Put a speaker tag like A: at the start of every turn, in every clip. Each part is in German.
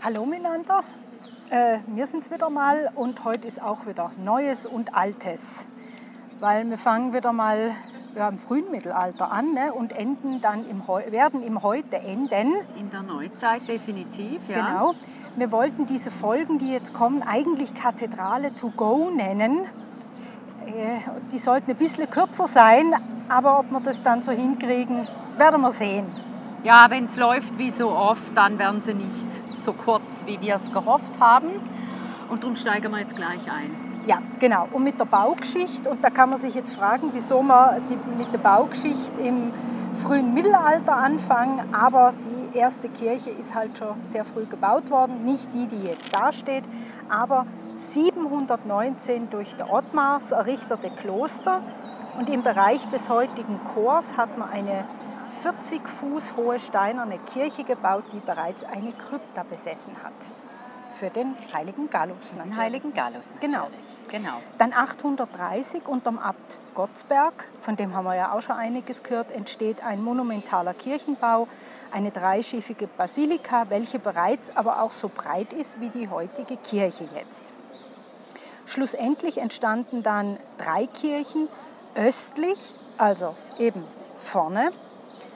A: Hallo miteinander, äh, wir sind es wieder mal und heute ist auch wieder Neues und Altes. Weil wir fangen wieder mal ja, im frühen Mittelalter an ne, und enden dann im werden im Heute enden.
B: In der Neuzeit definitiv, ja.
A: Genau. Wir wollten diese Folgen, die jetzt kommen, eigentlich Kathedrale to go nennen. Äh, die sollten ein bisschen kürzer sein, aber ob wir das dann so hinkriegen, werden wir sehen.
B: Ja, wenn es läuft wie so oft, dann werden sie nicht so kurz, wie wir es gehofft haben. Und darum steigen wir jetzt gleich ein.
A: Ja, genau. Und mit der Baugeschichte, und da kann man sich jetzt fragen, wieso man die, mit der Baugeschichte im frühen Mittelalter anfangen, aber die erste Kirche ist halt schon sehr früh gebaut worden, nicht die, die jetzt dasteht, aber 719 durch der Ottmars errichtete Kloster und im Bereich des heutigen Chors hat man eine 40 Fuß hohe steinerne Kirche gebaut, die bereits eine Krypta besessen hat. Für den heiligen Gallus
B: natürlich. Den heiligen Gallus
A: natürlich. Genau. genau. Dann 830 unterm Abt Gottsberg, von dem haben wir ja auch schon einiges gehört, entsteht ein monumentaler Kirchenbau, eine dreischiffige Basilika, welche bereits aber auch so breit ist wie die heutige Kirche jetzt. Schlussendlich entstanden dann drei Kirchen östlich, also eben vorne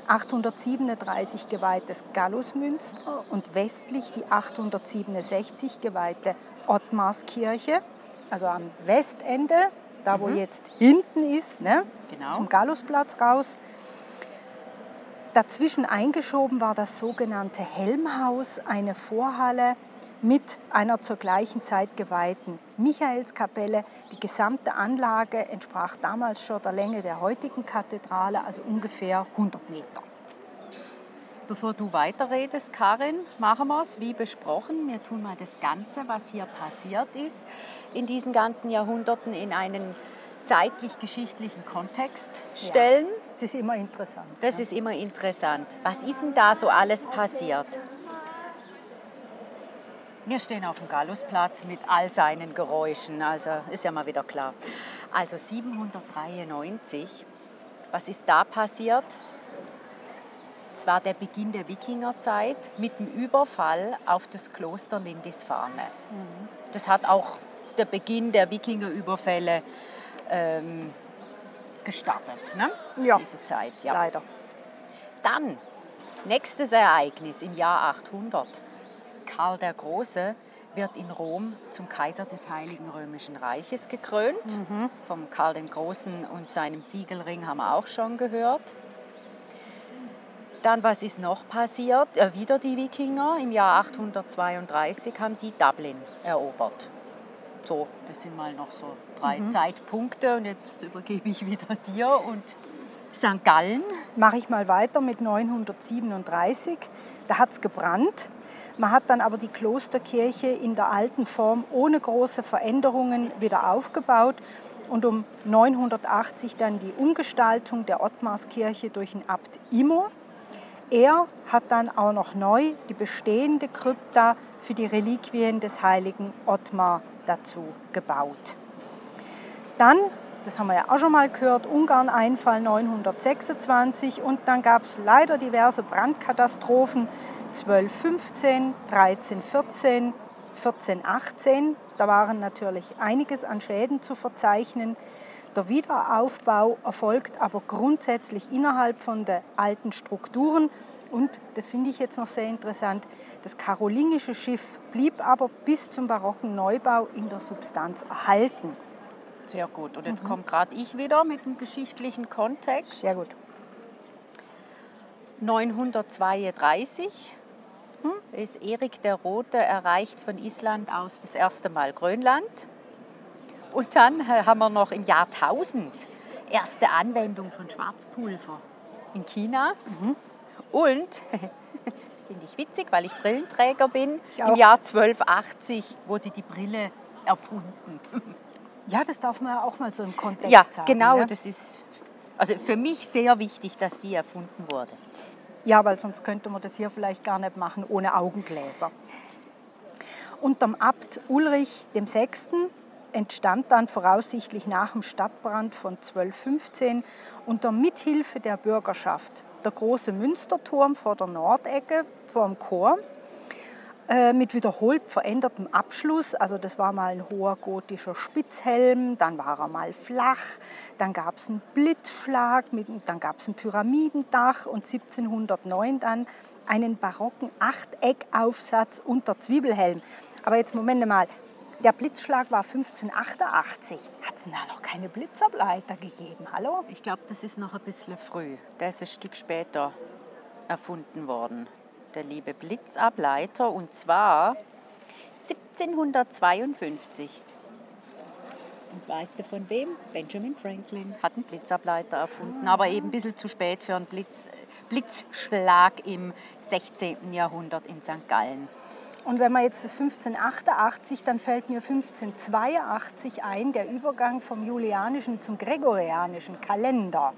A: 837 geweihtes Gallusmünster und westlich die 867 geweihte Ottmarskirche, also am Westende, da wo mhm. jetzt hinten ist, ne, genau. zum Gallusplatz raus. Dazwischen eingeschoben war das sogenannte Helmhaus, eine Vorhalle mit einer zur gleichen Zeit geweihten Michaelskapelle. Die gesamte Anlage entsprach damals schon der Länge der heutigen Kathedrale, also ungefähr 100 Meter.
B: Bevor du weiterredest, Karin, machen wir es wie besprochen. Wir tun mal das Ganze, was hier passiert ist, in diesen ganzen Jahrhunderten in einen zeitlich-geschichtlichen Kontext stellen. Ja,
A: das ist immer interessant.
B: Das ja. ist immer interessant. Was ist denn da so alles passiert? Wir stehen auf dem Gallusplatz mit all seinen Geräuschen, also ist ja mal wieder klar. Also 793, was ist da passiert? Es war der Beginn der Wikingerzeit mit dem Überfall auf das Kloster Lindisfarne. Mhm. Das hat auch der Beginn der Wikingerüberfälle ähm, gestartet, ne?
A: ja.
B: diese Zeit. Ja.
A: Leider.
B: Dann, nächstes Ereignis im Jahr 800 Karl der Große wird in Rom zum Kaiser des Heiligen Römischen Reiches gekrönt. Mhm. Vom Karl dem Großen und seinem Siegelring haben wir auch schon gehört. Dann, was ist noch passiert? Äh, wieder die Wikinger. Im Jahr 832 haben die Dublin erobert. So, das sind mal noch so drei mhm. Zeitpunkte. Und jetzt übergebe ich wieder dir und St. Gallen.
A: Mache ich mal weiter mit 937. Da hat es gebrannt. Man hat dann aber die Klosterkirche in der alten Form ohne große Veränderungen wieder aufgebaut und um 980 dann die Umgestaltung der Ottmarskirche durch den Abt Imo. Er hat dann auch noch neu die bestehende Krypta für die Reliquien des heiligen Ottmar dazu gebaut. Dann, das haben wir ja auch schon mal gehört, Ungarn-Einfall 926 und dann gab es leider diverse Brandkatastrophen 1215, 1314, 1418. Da waren natürlich einiges an Schäden zu verzeichnen. Der Wiederaufbau erfolgt aber grundsätzlich innerhalb von den alten Strukturen. Und, das finde ich jetzt noch sehr interessant, das karolingische Schiff blieb aber bis zum barocken Neubau in der Substanz erhalten.
B: Sehr gut. Und jetzt mhm. kommt gerade ich wieder mit dem geschichtlichen Kontext.
A: Sehr gut.
B: 932 ist Erik der Rote erreicht von Island aus das erste Mal Grönland. Und dann äh, haben wir noch im Jahr 1000 erste Anwendung von Schwarzpulver in China. Mhm. Und, finde ich witzig, weil ich Brillenträger bin.
A: Ich
B: Im. Jahr 1280 wurde die Brille erfunden.
A: Ja, das darf man ja auch mal so im Kontext
B: Ja,
A: sagen.
B: genau,
A: ne?
B: das ist also für mich sehr wichtig, dass die erfunden wurde.
A: Ja, weil sonst könnte man das hier vielleicht gar nicht machen ohne Augengläser. Unterm Abt Ulrich VI. entstand dann voraussichtlich nach dem Stadtbrand von 1215 unter Mithilfe der Bürgerschaft der große Münsterturm vor der Nordecke vor dem Chor äh, mit wiederholt verändertem Abschluss. Also das war mal ein hoher gotischer Spitzhelm, dann war er mal flach, dann gab es einen Blitzschlag, mit, dann gab es ein Pyramidendach und 1709 dann einen barocken Achteckaufsatz unter Zwiebelhelm. Aber jetzt Moment mal, der Blitzschlag war 1588. Hat es da noch keine Blitzableiter gegeben? Hallo?
B: Ich glaube, das ist noch ein bisschen früh. Der ist ein Stück später erfunden worden. Der liebe Blitzableiter und zwar 1752. Und weißt du von wem? Benjamin Franklin hat einen Blitzableiter erfunden, aber eben ein bisschen zu spät für einen Blitz, Blitzschlag im 16. Jahrhundert in St. Gallen.
A: Und wenn man jetzt das 1588, dann fällt mir 1582 ein, der Übergang vom julianischen zum gregorianischen Kalender.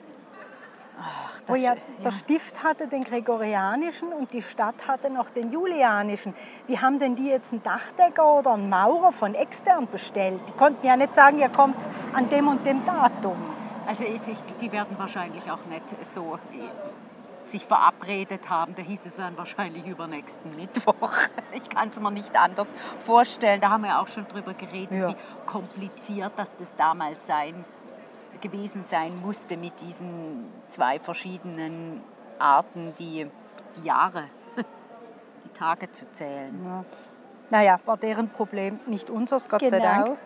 B: Ach,
A: Wo ja, der Stift hatte den gregorianischen und die Stadt hatte noch den julianischen. Wie haben denn die jetzt einen Dachdecker oder einen Maurer von extern bestellt? Die konnten ja nicht sagen, ihr kommt an dem und dem Datum.
B: Also ich, die werden wahrscheinlich auch nicht so äh, sich verabredet haben. Da hieß es, werden wahrscheinlich übernächsten Mittwoch. Ich kann es mir nicht anders vorstellen. Da haben wir ja auch schon drüber geredet,
A: Ja.
B: wie kompliziert das, das damals sein, gewesen sein musste mit diesen zwei verschiedenen Arten, die, die Jahre, die Tage zu zählen.
A: Naja, war deren Problem, nicht unseres, Gott sei
B: Genau.
A: Dank.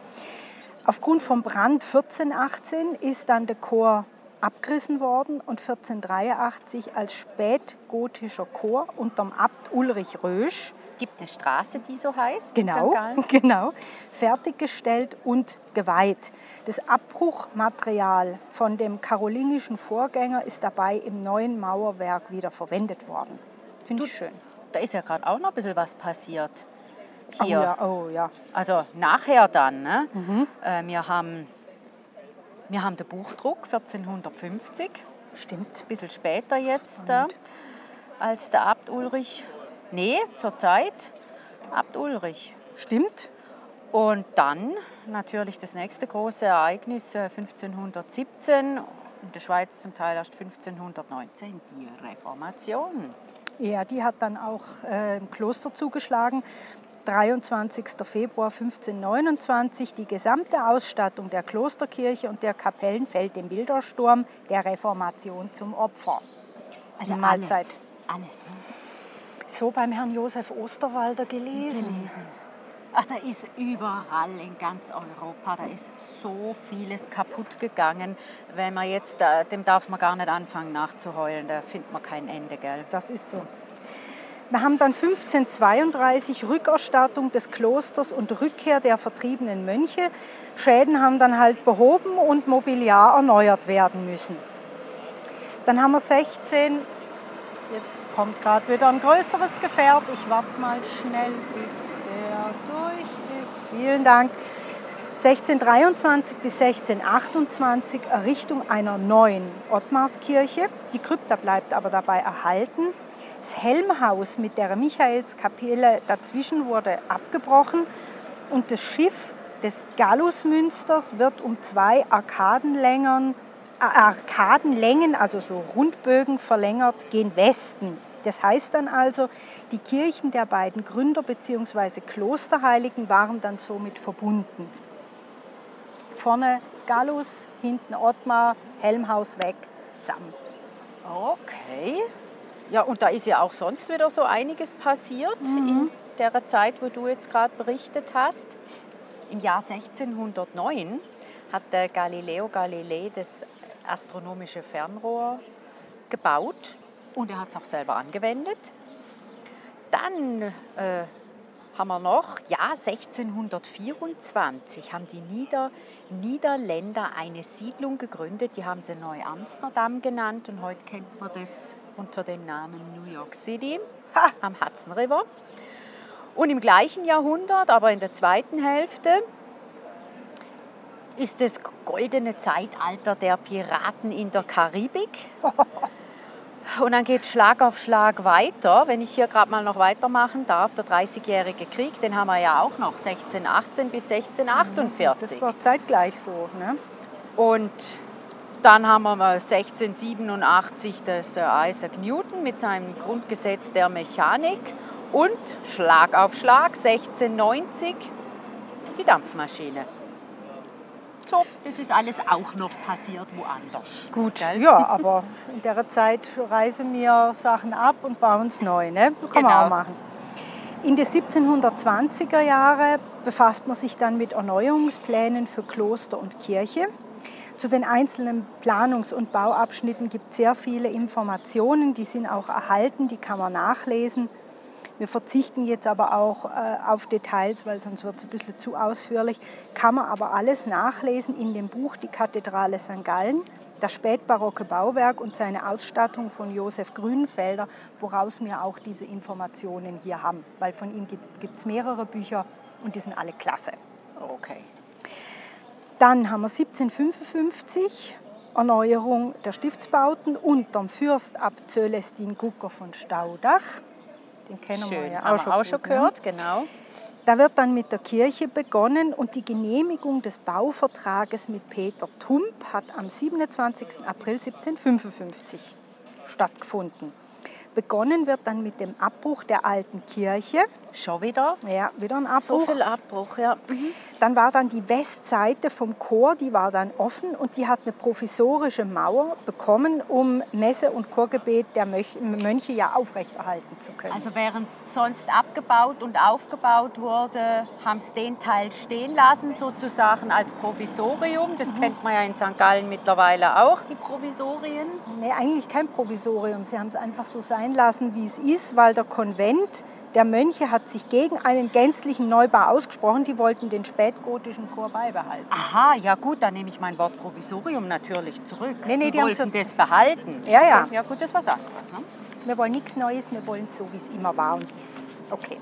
A: Aufgrund vom Brand 1418 ist dann der Chor abgerissen worden und 1483 als spätgotischer Chor unterm Abt Ulrich Rösch
B: gibt eine Straße, die so heißt.
A: Genau, genau. Fertiggestellt und geweiht. Das Abbruchmaterial von dem karolingischen Vorgänger ist dabei im neuen Mauerwerk wieder verwendet worden. Finde ich schön.
B: Da ist ja gerade auch noch ein bisschen was passiert.
A: Oh
B: Hier.
A: ja, oh ja.
B: Also nachher dann. Ne? Äh, wir, haben, wir haben den Buchdruck 1450,
A: Stimmt.
B: ein bisschen später jetzt, äh, als der Abt Ulrich. Nee, zur Zeit Abt Ulrich.
A: Stimmt.
B: Und dann natürlich das nächste große Ereignis äh, 1517, in der Schweiz zum Teil erst 1519, die Reformation.
A: Ja, die hat dann auch äh, im Kloster zugeschlagen. 23. Februar 1529. Die gesamte Ausstattung der Klosterkirche und der Kapellen fällt dem Bildersturm der Reformation zum Opfer.
B: Also
A: Die Mahlzeit.
B: Alles, alles?
A: So beim Herrn Josef Osterwalder gelesen.
B: gelesen. Ach, da ist überall in ganz Europa, da ist so vieles kaputt gegangen. Wenn man jetzt, dem darf man gar nicht anfangen nachzuheulen, da findet man kein Ende, gell?
A: Das ist so. Wir haben dann 1532 Rückerstattung des Klosters und Rückkehr der vertriebenen Mönche. Schäden haben dann halt behoben und Mobiliar erneuert werden müssen. Dann haben wir 16, jetzt kommt gerade wieder ein größeres Gefährt. Ich warte mal schnell, bis der durch ist. Vielen Dank. 1623 bis 1628 Errichtung einer neuen Ottmarskirche. Die Krypta bleibt aber dabei erhalten. Das Helmhaus mit der Michaelskapelle dazwischen wurde abgebrochen und das Schiff des Gallusmünsters wird um zwei Arkadenlängen, äh, Arkadenlängen, also so Rundbögen verlängert, gen Westen. Das heißt dann also, die Kirchen der beiden Gründer bzw. Klosterheiligen waren dann somit verbunden. Vorne Gallus, hinten Ottmar, Helmhaus weg, zusammen.
B: Okay. Ja, und da ist ja auch sonst wieder so einiges passiert in der Zeit, wo du jetzt gerade berichtet hast. Im Jahr 1609 hat der Galileo Galilei das astronomische Fernrohr gebaut und er hat es auch selber angewendet. Dann äh, haben wir noch, ja, 1624 haben die Nieder Niederländer eine Siedlung gegründet, die haben sie Neu-Amsterdam genannt und heute kennt man das unter dem Namen New York City. ha, am Hudson River. Und im gleichen Jahrhundert, aber in der zweiten Hälfte, ist das goldene Zeitalter der Piraten in der Karibik. Und dann geht Schlag auf Schlag weiter. Wenn ich hier gerade mal noch weitermachen darf, der 30-jährige Krieg, den haben wir ja auch noch, 1618 bis 1648.
A: Das war zeitgleich so. Ne?
B: Und dann haben wir 1687 das Sir Isaac Newton mit seinem Grundgesetz der Mechanik und Schlag auf Schlag 1690 die Dampfmaschine. So, das ist alles auch noch passiert woanders.
A: Gut,
B: Gell?
A: ja, aber in der Zeit reisen wir Sachen ab und bauen es neu. Ne? Kann man
B: Genau.
A: auch machen. In den 1720er Jahren befasst man sich dann mit Erneuerungsplänen für Kloster und Kirche. Zu den einzelnen Planungs- und Bauabschnitten gibt es sehr viele Informationen, die sind auch erhalten, die kann man nachlesen. Wir verzichten jetzt aber auch äh, auf Details, weil sonst wird es ein bisschen zu ausführlich. Kann man aber alles nachlesen in dem Buch Die Kathedrale St. Gallen, das spätbarocke Bauwerk und seine Ausstattung von Josef Grünenfelder, woraus wir auch diese Informationen hier haben. Weil von ihm gibt es mehrere Bücher und die sind alle klasse.
B: Okay.
A: Dann haben wir 1755 Erneuerung der Stiftsbauten unter dem Fürstabt Celestin Gucker von Staudach. Den kennen wir
B: Schön.
A: ja
B: Haben
A: auch schon,
B: wir auch schon
A: ne?
B: gehört, genau.
A: Da wird dann mit der Kirche begonnen und die Genehmigung des Bauvertrages mit Peter Tump hat am 27. April 1755 stattgefunden. Begonnen wird dann mit dem Abbruch der alten Kirche.
B: Schon wieder?
A: Ja, wieder ein
B: So
A: Abbruch.
B: viel Abbruch, ja.
A: Dann war dann die Westseite vom Chor, die war dann offen und die hat eine provisorische Mauer bekommen, um Messe und Chorgebet der Mönch- Mönche ja aufrechterhalten zu können.
B: Also während sonst abgebaut und aufgebaut wurde, haben sie den Teil stehen lassen, sozusagen als Provisorium. Das kennt man ja in St. Gallen mittlerweile auch, die Provisorien.
A: Nee, eigentlich kein Provisorium. Sie haben es einfach so sein lassen, wie es ist, weil der Konvent der Mönche hat sich gegen einen gänzlichen Neubau ausgesprochen. Die wollten den spätgotischen Chor beibehalten.
B: Aha, ja gut, dann nehme ich mein Wort Provisorium natürlich zurück.
A: Nee, nee,
B: die,
A: die
B: wollten
A: so-
B: das behalten.
A: Ja, ja.
B: Ja gut, das war was anderes. Ne?
A: Wir wollen nichts Neues, wir wollen es so, wie es immer war und ist. Okay.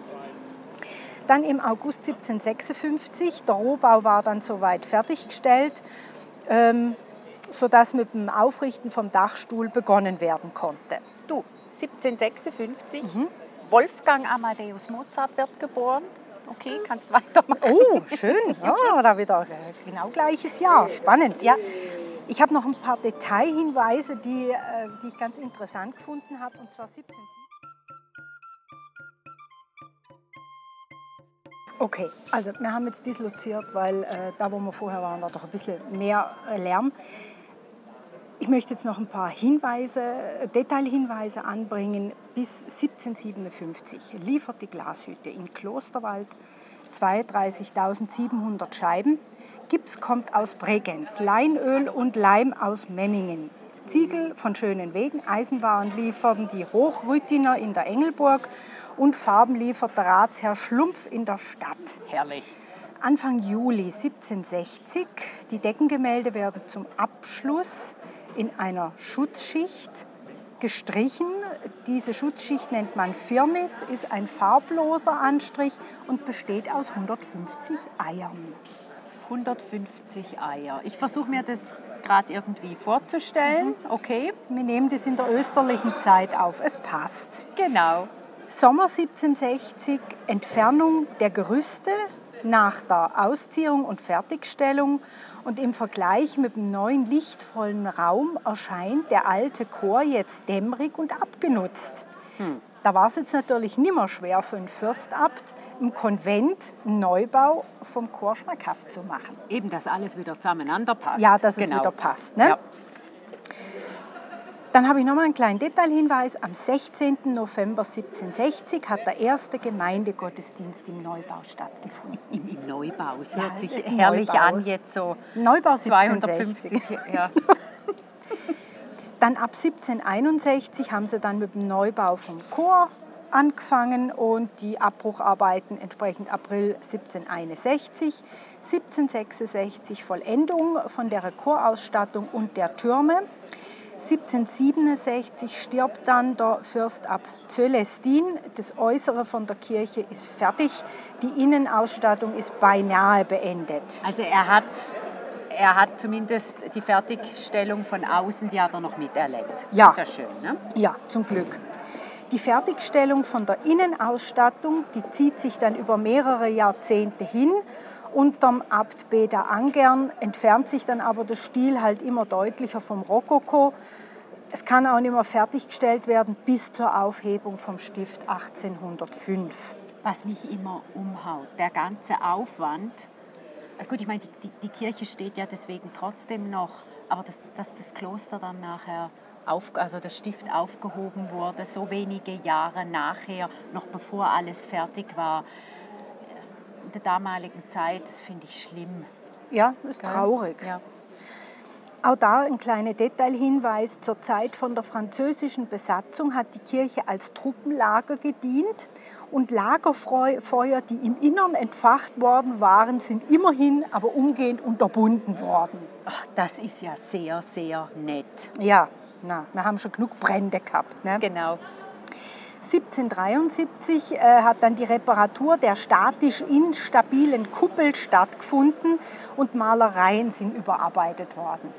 A: Dann im August 1756, der Rohbau war dann soweit fertiggestellt, ähm, sodass mit dem Aufrichten vom Dachstuhl begonnen werden konnte.
B: Du, 1756, Wolfgang Amadeus Mozart wird geboren. Okay, kannst weitermachen.
A: Oh, schön. Ja, da wieder äh, genau gleiches Jahr. Spannend. Ja. Ich habe noch ein paar Detailhinweise, die, äh, die ich ganz interessant gefunden habe. Und zwar 17. Okay, also wir haben jetzt disloziert, weil äh, da, wo wir vorher waren, war doch ein bisschen mehr äh, Lärm. Ich möchte jetzt noch ein paar Hinweise, äh, Detailhinweise anbringen. Bis 1757 liefert die Glashütte in Klosterwald 32.700 Scheiben. Gips kommt aus Bregenz, Leinöl und Leim aus Memmingen. Ziegel von schönen Wegen, Eisenwaren lieferten die Hochrüttiner in der Engelburg und Farben liefert der Ratsherr Schlumpf in der Stadt.
B: Herrlich.
A: Anfang Juli 1760. Die Deckengemälde werden zum Abschluss in einer Schutzschicht gestrichen. Diese Schutzschicht nennt man Firmis, ist ein farbloser Anstrich und besteht aus 150 Eiern.
B: 150 Eier. Ich versuche mir das gerade irgendwie vorzustellen. Okay,
A: Wir nehmen das in der österlichen Zeit auf. Es passt.
B: genau.
A: Sommer 1760, Entfernung der Gerüste nach der Ausziehung und Fertigstellung. Und im Vergleich mit dem neuen lichtvollen Raum erscheint der alte Chor jetzt dämmerig und abgenutzt. Da war es jetzt natürlich nimmer schwer für einen Fürstabt, im Konvent einen Neubau vom Chor schmackhaft zu machen.
B: Eben, dass alles wieder zueinander passt.
A: Ja, dass
B: genau.
A: es wieder passt. Ne?
B: Ja.
A: Dann habe ich noch mal einen kleinen Detailhinweis. Am 16. November 1760 hat der erste Gemeindegottesdienst im Neubau stattgefunden.
B: Im, Im Neubau. Es
A: Ja,
B: hört sich
A: ist ein
B: herrlich
A: Neubau.
B: an, jetzt so
A: Neubau 1760.
B: 250. Ja.
A: Dann ab 1761 haben sie dann mit dem Neubau vom Chor angefangen und die Abbrucharbeiten entsprechend April 1761. 1766 Vollendung von der Chorausstattung und der Türme. 1767 stirbt dann der Fürst ab Zölestin. Das Äußere von der Kirche ist fertig. Die Innenausstattung ist beinahe beendet.
B: Also er hat, er hat zumindest die Fertigstellung von außen, die hat er noch miterlebt.
A: Ja.
B: Ist ja schön, ne?
A: Ja, zum Glück. Die Fertigstellung von der Innenausstattung, die zieht sich dann über mehrere Jahrzehnte hin. Unterm Abt Beda Angern entfernt sich dann aber der Stil halt immer deutlicher vom Rokoko. Es kann auch nicht mehr fertiggestellt werden bis zur Aufhebung vom Stift 1805.
B: Was mich immer umhaut, der ganze Aufwand. Äh, Gut, ich meine, die, die, Kirche steht ja deswegen trotzdem noch, aber dass, dass das Kloster dann nachher, auf, also der Stift aufgehoben wurde, so wenige Jahre nachher, noch bevor alles fertig war, der damaligen Zeit, das finde ich schlimm.
A: Ja, ist traurig.
B: Ja.
A: Auch da ein kleiner Detailhinweis. Zur Zeit von der französischen Besatzung hat die Kirche als Truppenlager gedient und Lagerfeuer, die im Innern entfacht worden waren, sind immerhin aber umgehend unterbunden worden.
B: Ach, das ist ja sehr, sehr nett.
A: Ja, na, wir haben schon genug Brände gehabt. Ne?
B: Genau.
A: 1773 äh, hat dann die Reparatur der statisch instabilen Kuppel stattgefunden und Malereien sind überarbeitet worden.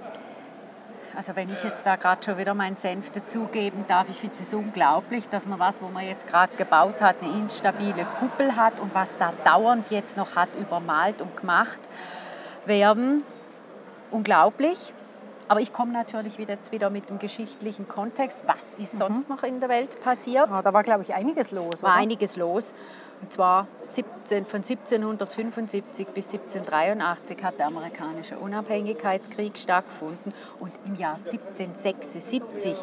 B: Also wenn ich jetzt da gerade schon wieder meinen Senf dazugeben darf, ich finde es unglaublich, dass man was, wo man jetzt gerade gebaut hat, eine instabile Kuppel hat und was da dauernd jetzt noch hat übermalt und gemacht werden. Unglaublich. Aber ich komme natürlich wieder jetzt wieder mit dem geschichtlichen Kontext. Was ist sonst noch in der Welt passiert?
A: Ja, da war, glaube ich, einiges los.
B: war
A: oder?
B: einiges los. Und zwar 17, von 1775 bis 1783 hat der amerikanische Unabhängigkeitskrieg stattgefunden. Und im Jahr 1776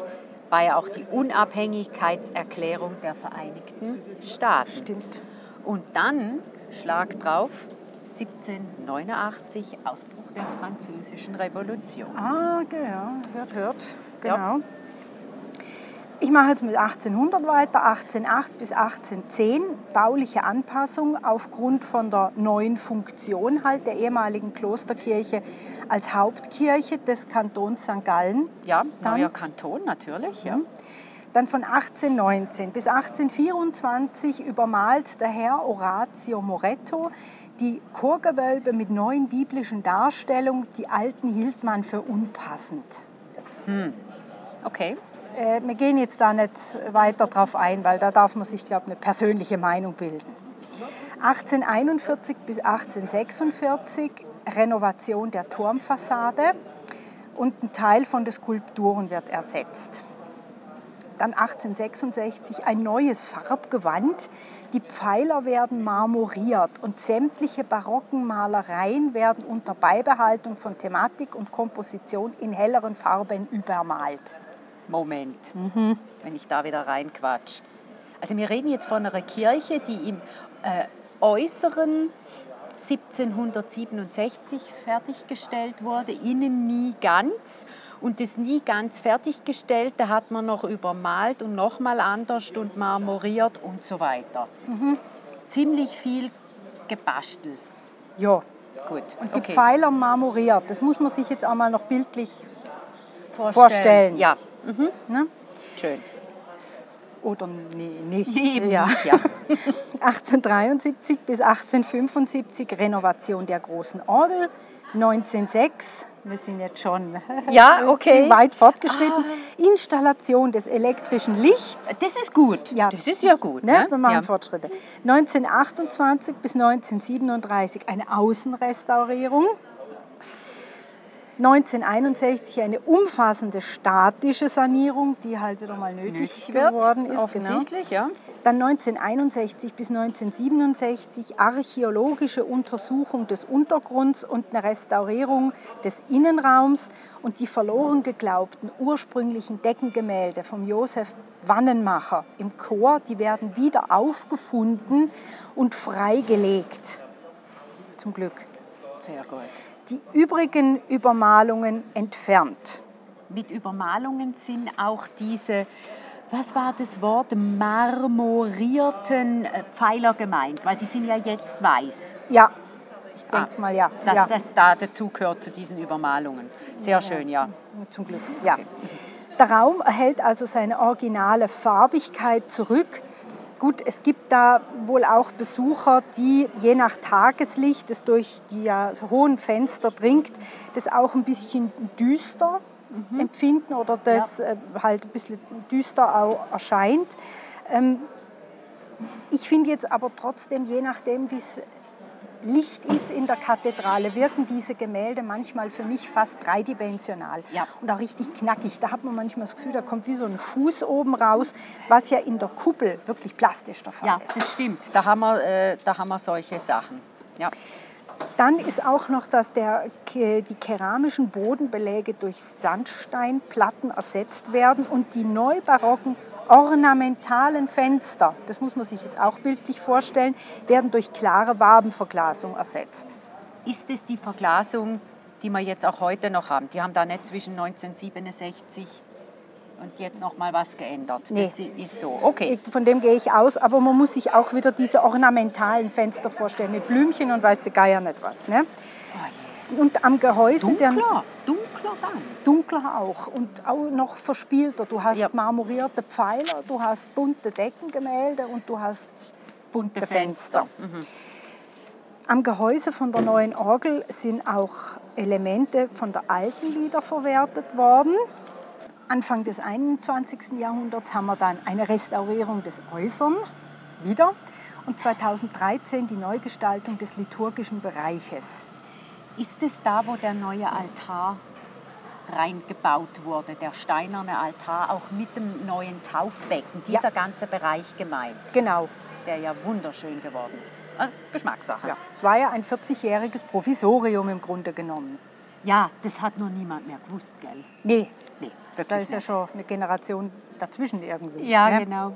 B: war ja auch die Unabhängigkeitserklärung der Vereinigten Staaten.
A: Stimmt.
B: Und dann, Schlag drauf, 1789 Ausbruch der Französischen Revolution.
A: Ah, ja, hört, hört.
B: Ja.
A: Genau. Ich mache jetzt mit 1800 weiter, 1808 bis 1810, bauliche Anpassung aufgrund von der neuen Funktion halt der ehemaligen Klosterkirche als Hauptkirche des Kantons St. Gallen.
B: Ja,
A: Dann-
B: neuer Kanton natürlich. Ja.
A: Dann von 1819 bis 1824 übermalt der Herr Orazio Moretto die Chorgewölbe mit neuen biblischen Darstellungen. Die alten hielt man für unpassend.
B: Okay.
A: Äh, wir gehen jetzt da nicht weiter drauf ein, weil da darf man sich, glaube ich, eine persönliche Meinung bilden. 1841 bis 1846 Renovation der Turmfassade und ein Teil von den Skulpturen wird ersetzt. Dann 1866 ein neues Farbgewand. Die Pfeiler werden marmoriert und sämtliche barocken Malereien werden unter Beibehaltung von Thematik und Komposition in helleren Farben übermalt.
B: Moment, wenn ich da wieder reinquatsch. Also wir reden jetzt von einer Kirche, die im äh, Äußeren 1767 fertiggestellt wurde, innen nie ganz. Und das nie ganz fertiggestellte hat man noch übermalt und nochmal anders und marmoriert und so weiter. Ziemlich viel gebastelt.
A: Ja,
B: Gut,
A: und die
B: okay.
A: Pfeiler marmoriert. Das muss man sich jetzt einmal noch bildlich vorstellen.
B: Ja,
A: Ne?
B: schön.
A: Oder nee, nicht.
B: Eben,
A: Ja.
B: ja.
A: 1873 bis 1875 Renovation der großen Orgel. 1906, wir sind jetzt schon
B: Ja, okay.
A: weit fortgeschritten, Installation des elektrischen Lichts.
B: Das ist gut.
A: Ja.
B: Das ist ja gut.
A: Ne?
B: Ne?
A: Wir machen
B: ja.
A: Fortschritte. 1928 bis 1937 eine Außenrestaurierung. 1961 eine umfassende statische Sanierung, die halt wieder mal nötig,
B: Nötig
A: geworden ist. Genau.
B: offensichtlich, ja.
A: Dann 1961 bis 1967 archäologische Untersuchung des Untergrunds und eine Restaurierung des Innenraums und die verloren geglaubten ursprünglichen Deckengemälde vom Josef Wannenmacher im Chor, die werden wieder aufgefunden und freigelegt. Zum Glück.
B: Sehr gut.
A: Die übrigen Übermalungen entfernt.
B: Mit Übermalungen sind auch diese, was war das Wort, marmorierten äh, Pfeiler gemeint, weil die sind ja jetzt weiß.
A: Ja, ich denke
B: Ah,
A: mal ja.
B: Dass
A: ja.
B: das da dazu gehört zu diesen Übermalungen. Sehr schön, ja.
A: Zum Glück, ja. Der Raum erhält also seine originale Farbigkeit zurück. Gut, es gibt da wohl auch Besucher, die je nach Tageslicht, das durch die ja, hohen Fenster dringt, das auch ein bisschen düster mhm. empfinden oder das ja. äh, halt ein bisschen düster auch erscheint. Ähm, ich finde jetzt aber trotzdem, je nachdem, wie es Licht ist in der Kathedrale, wirken diese Gemälde manchmal für mich fast dreidimensional ja. und auch richtig knackig. Da hat man manchmal das Gefühl, da kommt wie so ein Fuß oben raus, was ja in der Kuppel wirklich plastisch der Fall
B: ja,
A: ist.
B: Ja, das stimmt. Da haben wir, äh, da haben wir solche Sachen. Ja.
A: Dann ist auch noch, dass der, die keramischen Bodenbeläge durch Sandsteinplatten ersetzt werden und die neubarocken ornamentalen Fenster, das muss man sich jetzt auch bildlich vorstellen, werden durch klare Wabenverglasung ersetzt.
B: Ist es die Verglasung, die wir jetzt auch heute noch haben? Die haben da nicht zwischen 1967 und jetzt noch mal was geändert.
A: Nee.
B: Das ist so. Okay.
A: Von dem gehe ich aus, aber man muss sich auch wieder diese ornamentalen Fenster vorstellen mit Blümchen und weiß der Geier nicht was. Ne? Oh und am Gehäuse
B: dunkler, der, dunkler dann.
A: Dunkler auch und auch noch verspielter. Du hast ja. marmorierte Pfeiler, du hast bunte Deckengemälde und du hast bunte, Fenster. Fenster. Mhm. Am Gehäuse von der neuen Orgel sind auch Elemente von der alten wiederverwertet worden. Anfang des 21. Jahrhunderts haben wir dann eine Restaurierung des Äußeren wieder und 2013 die Neugestaltung des liturgischen Bereiches.
B: Ist es da, wo der neue Altar reingebaut wurde, der steinerne Altar, auch mit dem neuen Taufbecken, dieser ja. ganze Bereich gemeint?
A: Genau.
B: Der ja wunderschön geworden ist. Äh, Geschmackssache.
A: Ja, es war ja ein 40-jähriges Provisorium im Grunde genommen.
B: Ja, das hat nur niemand mehr gewusst, gell?
A: Nee. Nee, wirklich Da ist nicht. ja schon eine Generation dazwischen irgendwie.
B: Ja, ne? genau.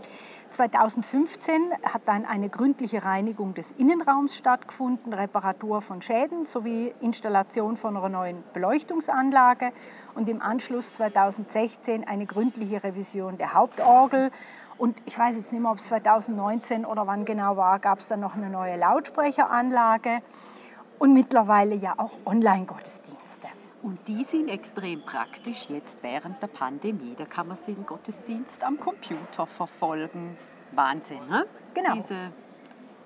A: 2015 hat dann eine gründliche Reinigung des Innenraums stattgefunden, Reparatur von Schäden sowie Installation von einer neuen Beleuchtungsanlage und im Anschluss 2016 eine gründliche Revision der Hauptorgel. Und ich weiß jetzt nicht mehr, ob es 2019 oder wann genau war, gab es dann noch eine neue Lautsprecheranlage und mittlerweile ja auch Online-Gottesdienste.
B: Und die sind extrem praktisch jetzt während der Pandemie. Da kann man den Gottesdienst am Computer verfolgen. Wahnsinn, ne?
A: Genau.
B: Diese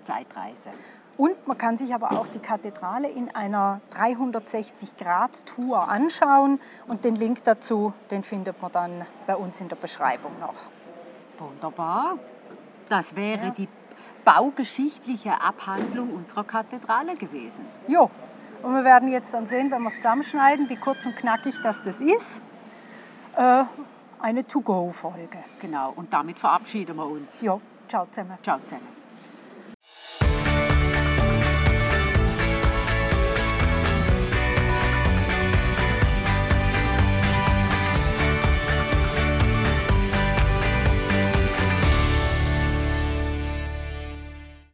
B: Zeitreise.
A: Und man kann sich aber auch die Kathedrale in einer 360-Grad-Tour anschauen. Und den Link dazu, den findet man dann bei uns in der Beschreibung noch.
B: Wunderbar. Das wäre ja. die baugeschichtliche Abhandlung unserer Kathedrale gewesen.
A: Jo, und wir werden jetzt dann sehen, wenn wir es zusammenschneiden, wie kurz und knackig das, das ist. Äh, eine To-Go-Folge.
B: Genau, und damit verabschieden wir uns.
A: Ja, ciao zusammen.
B: Ciao zusammen.